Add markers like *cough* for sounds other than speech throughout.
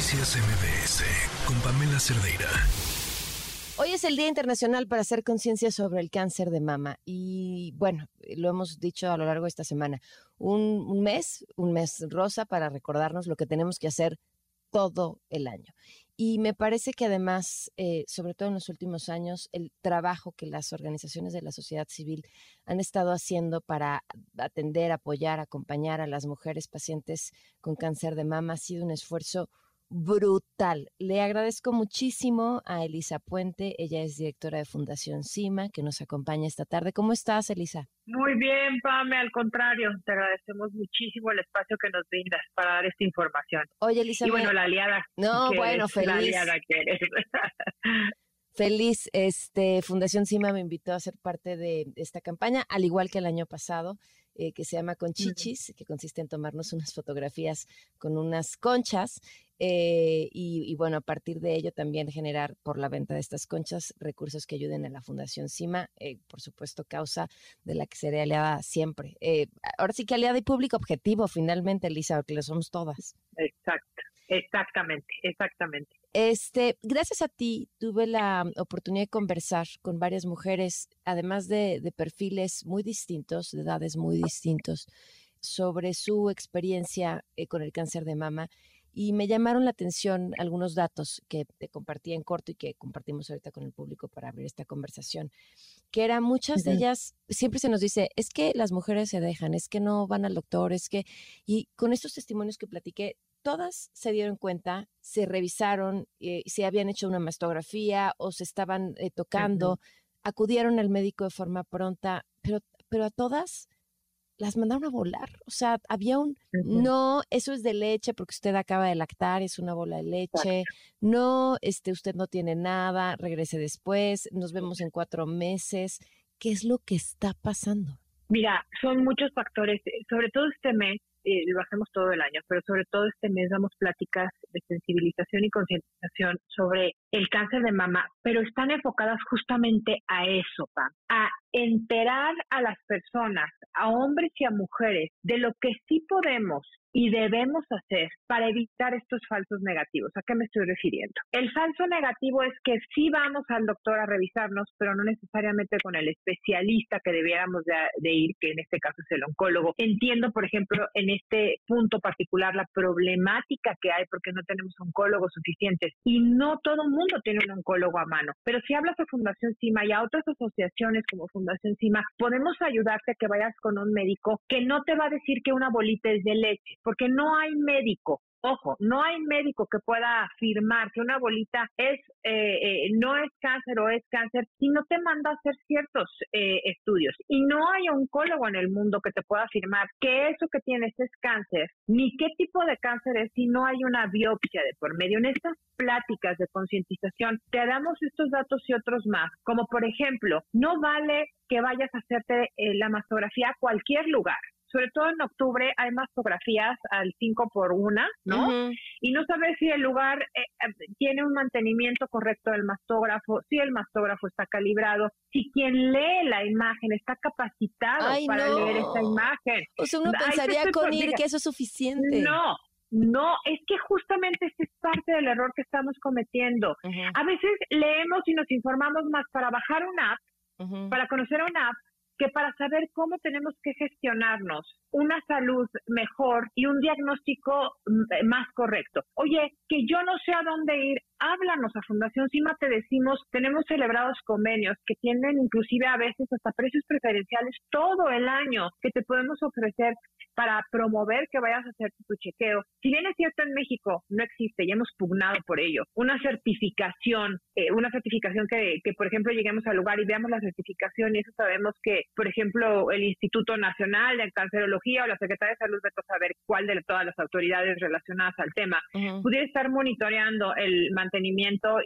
Noticias MBS con Pamela Cerdeira. Hoy es el Día Internacional para hacer conciencia sobre el cáncer de mama y bueno, lo hemos dicho a lo largo de esta semana, un, mes, un mes rosa para recordarnos lo que tenemos que hacer todo el año. Y me parece que además, eh, sobre todo en los últimos años, el trabajo que las organizaciones de la sociedad civil han estado haciendo para atender, apoyar, acompañar a las mujeres pacientes con cáncer de mama ha sido un esfuerzo brutal. Le agradezco muchísimo a Elisa Puente, ella es directora de Fundación CIMA, que nos acompaña esta tarde. ¿Cómo estás, Elisa? Muy bien, Pame, al contrario, te agradecemos muchísimo el espacio que nos brindas para dar esta información. Oye, Elisa. Y bueno, la aliada. No, bueno, feliz. La aliada que eres. *laughs* Feliz, este Fundación CIMA me invitó a ser parte de esta campaña, al igual que el año pasado. Eh, que se llama Conchichis, que consiste en tomarnos unas fotografías con unas conchas eh, y, bueno, a partir de ello también generar por la venta de estas conchas recursos que ayuden a la Fundación CIMA, eh, por supuesto causa de la que seré aliada siempre. ahora sí que aliada y público objetivo finalmente, Elisa, porque lo somos todas. Exacto, exactamente, exactamente. Este, gracias a ti tuve la oportunidad de conversar con varias mujeres, además de, perfiles muy distintos, de edades muy distintos, sobre su experiencia eh, con el cáncer de mama. Y me llamaron la atención algunos datos que te compartí en corto y que compartimos ahorita con el público para abrir esta conversación, que eran muchas de ellas, siempre se nos dice, es que las mujeres se dejan, es que no van al doctor, es que, y con estos testimonios que platiqué, todas se dieron cuenta, se revisaron, eh, se habían hecho una mastografía o se estaban eh, tocando, acudieron al médico de forma pronta, pero, pero a todas las mandaron a volar. O sea, había un, no, eso es de leche porque usted acaba de lactar, es una bola de leche. No, este, usted no tiene nada, regrese después, nos vemos en cuatro meses. ¿Qué es lo que está pasando? Mira, son muchos factores, eh, sobre todo este mes, eh, lo hacemos todo el año, pero sobre todo este mes damos pláticas de sensibilización y concientización sobre el cáncer de mama, pero están enfocadas justamente a eso, Pam, a enterar a las personas, a hombres y a mujeres, de lo que sí podemos y debemos hacer para evitar estos falsos negativos. ¿A qué me estoy refiriendo? El falso negativo es que sí vamos al doctor a revisarnos, pero no necesariamente con el especialista que debiéramos de, ir, que en este caso es el oncólogo. Entiendo, por ejemplo, en este punto particular la problemática que hay porque no tenemos oncólogos suficientes y no todo el mundo tiene un oncólogo a mano. Pero si hablas a Fundación CIMA y a otras asociaciones como Fundación CIMA, podemos ayudarte a que vayas con un médico que no te va a decir que una bolita es de leche, porque no hay médico Ojo, no hay médico que pueda afirmar que una bolita es eh, eh, no es cáncer o es cáncer si no te manda a hacer ciertos eh, estudios. Y no hay oncólogo en el mundo que te pueda afirmar que eso que tienes es cáncer, ni qué tipo de cáncer es si no hay una biopsia de por medio. En estas pláticas de concientización te damos estos datos y otros más, como por ejemplo, no vale que vayas a hacerte la mastografía a cualquier lugar sobre todo en octubre hay mastografías al 5 por 1, ¿no? Y no sabes si el lugar eh, eh, tiene un mantenimiento correcto del mastógrafo, si el mastógrafo está calibrado, si quien lee la imagen está capacitado para leer esa imagen. O sea, uno pensaría con ir que eso es suficiente. No, no, es que justamente este es parte del error que estamos cometiendo. A veces leemos y nos informamos más para bajar una app, para conocer una app, que para saber cómo tenemos que gestionarnos una salud mejor y un diagnóstico mm, más correcto. Oye, que yo no sé a dónde ir, háblanos a Fundación CIMA, te decimos, tenemos celebrados convenios que tienen inclusive a veces hasta precios preferenciales todo el año que te podemos ofrecer para promover que vayas a hacer tu chequeo. Si bien es cierto en México no existe y hemos pugnado por ello, una certificación, eh, una certificación que, que, por ejemplo, lleguemos al lugar y veamos la certificación y eso sabemos que, por ejemplo, el Instituto Nacional de Cancerología o la Secretaría de Salud, de saber cuál de todas las autoridades relacionadas al tema, pudiera estar monitoreando el mantenimiento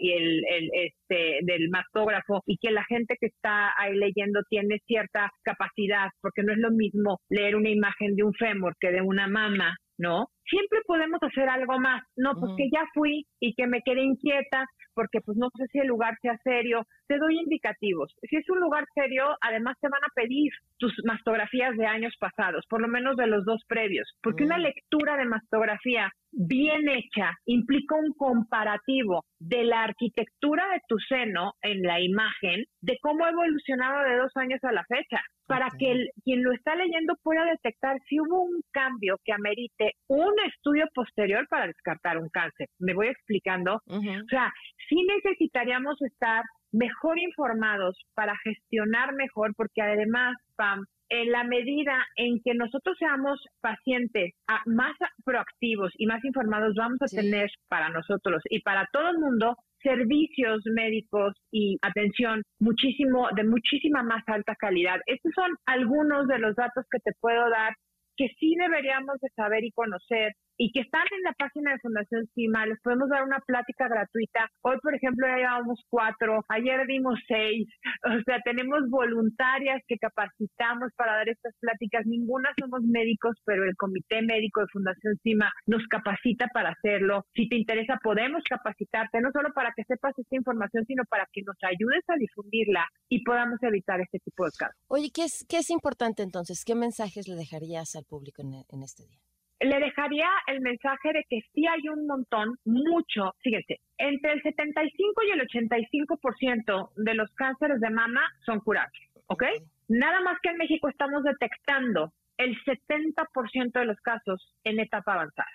y el, el este, del mastógrafo y que la gente que está ahí leyendo tiene cierta capacidad, porque no es lo mismo leer una imagen de un fémur que de una mama, ¿no? Siempre podemos hacer algo más. No, pues que ya fui y que me quedé inquieta porque pues no sé si el lugar sea serio. Te doy indicativos. Si es un lugar serio, además te van a pedir tus mastografías de años pasados, por lo menos de los dos previos, porque una mm. lectura de mastografía bien hecha implica un comparativo de la arquitectura de tu seno en la imagen, de cómo ha evolucionado de dos años a la fecha, para que el, quien lo está leyendo pueda detectar si hubo un cambio que amerite un estudio posterior para descartar un cáncer. Me voy explicando. O sea, sí necesitaríamos estar mejor informados para gestionar mejor, porque además, Pam, en la medida en que nosotros seamos pacientes más proactivos y más informados, vamos a tener para nosotros y para todo el mundo servicios médicos y atención muchísimo de muchísima más alta calidad. Estos son algunos de los datos que te puedo dar que sí deberíamos de saber y conocer y que están en la página de Fundación CIMA. Les podemos dar una plática gratuita. Hoy, por ejemplo, ya llevamos cuatro, ayer dimos seis. *laughs* O sea, tenemos voluntarias que capacitamos para dar estas pláticas. Ninguna somos médicos, pero el Comité Médico de Fundación CIMA nos capacita para hacerlo. Si te interesa, podemos capacitarte, no solo para que sepas esta información, sino para que nos ayudes a difundirla y podamos evitar este tipo de casos. Oye, ¿qué es, importante entonces? ¿Qué mensajes le dejarías al público en este día? Le dejaría el mensaje de que sí hay un montón, mucho, fíjense, entre el 75 y el 85% de los cánceres de mama son curables, ¿ok? Nada más que en México estamos detectando el 70% de los casos en etapa avanzada.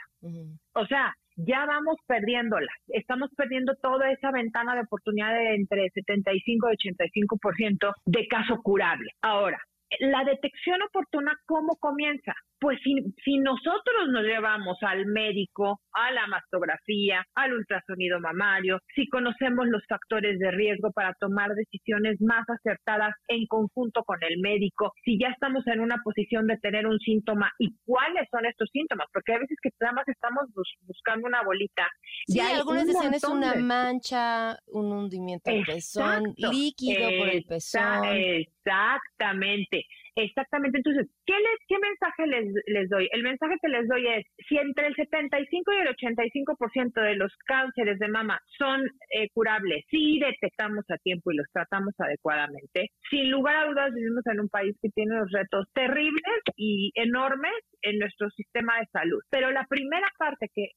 O sea, ya vamos perdiéndola. Estamos perdiendo toda esa ventana de oportunidad de entre 75 y 85% de caso curable. Ahora, la detección oportuna, ¿cómo comienza? Pues si, si, nosotros nos llevamos al médico, a la mastografía, al ultrasonido mamario, si conocemos los factores de riesgo para tomar decisiones más acertadas en conjunto con el médico, si ya estamos en una posición de tener un síntoma y cuáles son estos síntomas, porque a veces que nada más estamos buscando una bolita. Sí, algunas dicen es una mancha, un hundimiento del pezón, líquido por el pezón. Exactamente. Exactamente. Entonces, ¿qué, les, qué mensaje les, les doy? El mensaje que les doy es, si entre el 75 y el 85% de los cánceres de mama son eh, curables, si detectamos a tiempo y los tratamos adecuadamente, sin lugar a dudas vivimos en un país que tiene unos retos terribles y enormes en nuestro sistema de salud. Pero la primera parte que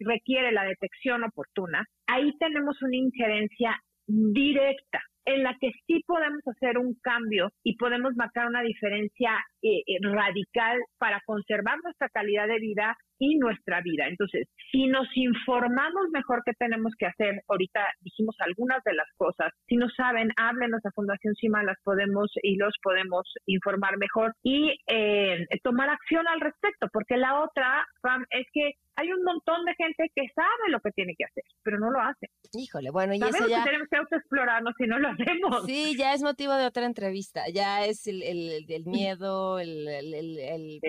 requiere la detección oportuna, ahí tenemos una injerencia directa en la que sí podemos hacer un cambio y podemos marcar una diferencia eh, eh, radical para conservar nuestra calidad de vida y nuestra vida. Entonces, si nos informamos mejor qué tenemos que hacer, ahorita dijimos algunas de las cosas, si no saben, háblenos a Fundación CIMA, las podemos y los podemos informar mejor y eh, tomar acción al respecto, porque la otra, Pam, es que hay un montón de gente que sabe lo que tiene que hacer, pero no lo hace. Híjole, bueno, y Sabemos ya... que tenemos que autoexplorarnos si no lo hacemos. Sí, ya es motivo de otra entrevista, ya es el, el, miedo, el, el,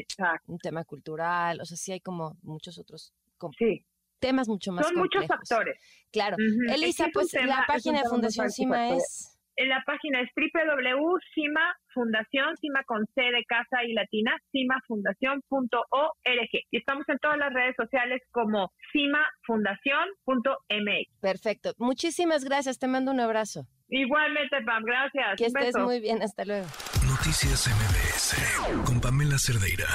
un tema cultural, o sea, sí hay como muchos otros temas mucho más Son muchos factores. Claro. Elisa, pues la página de Fundación CIMA es... En la página es www.cima Fundación, CIMA con C de casa y latina, cimafundación.org. Y estamos en todas las redes sociales como cimafundación.mx. Perfecto. Muchísimas gracias. Te mando un abrazo. Igualmente, Pam. Gracias. Que estés muy bien. Hasta luego. Noticias MBS con Pamela Cerdeira.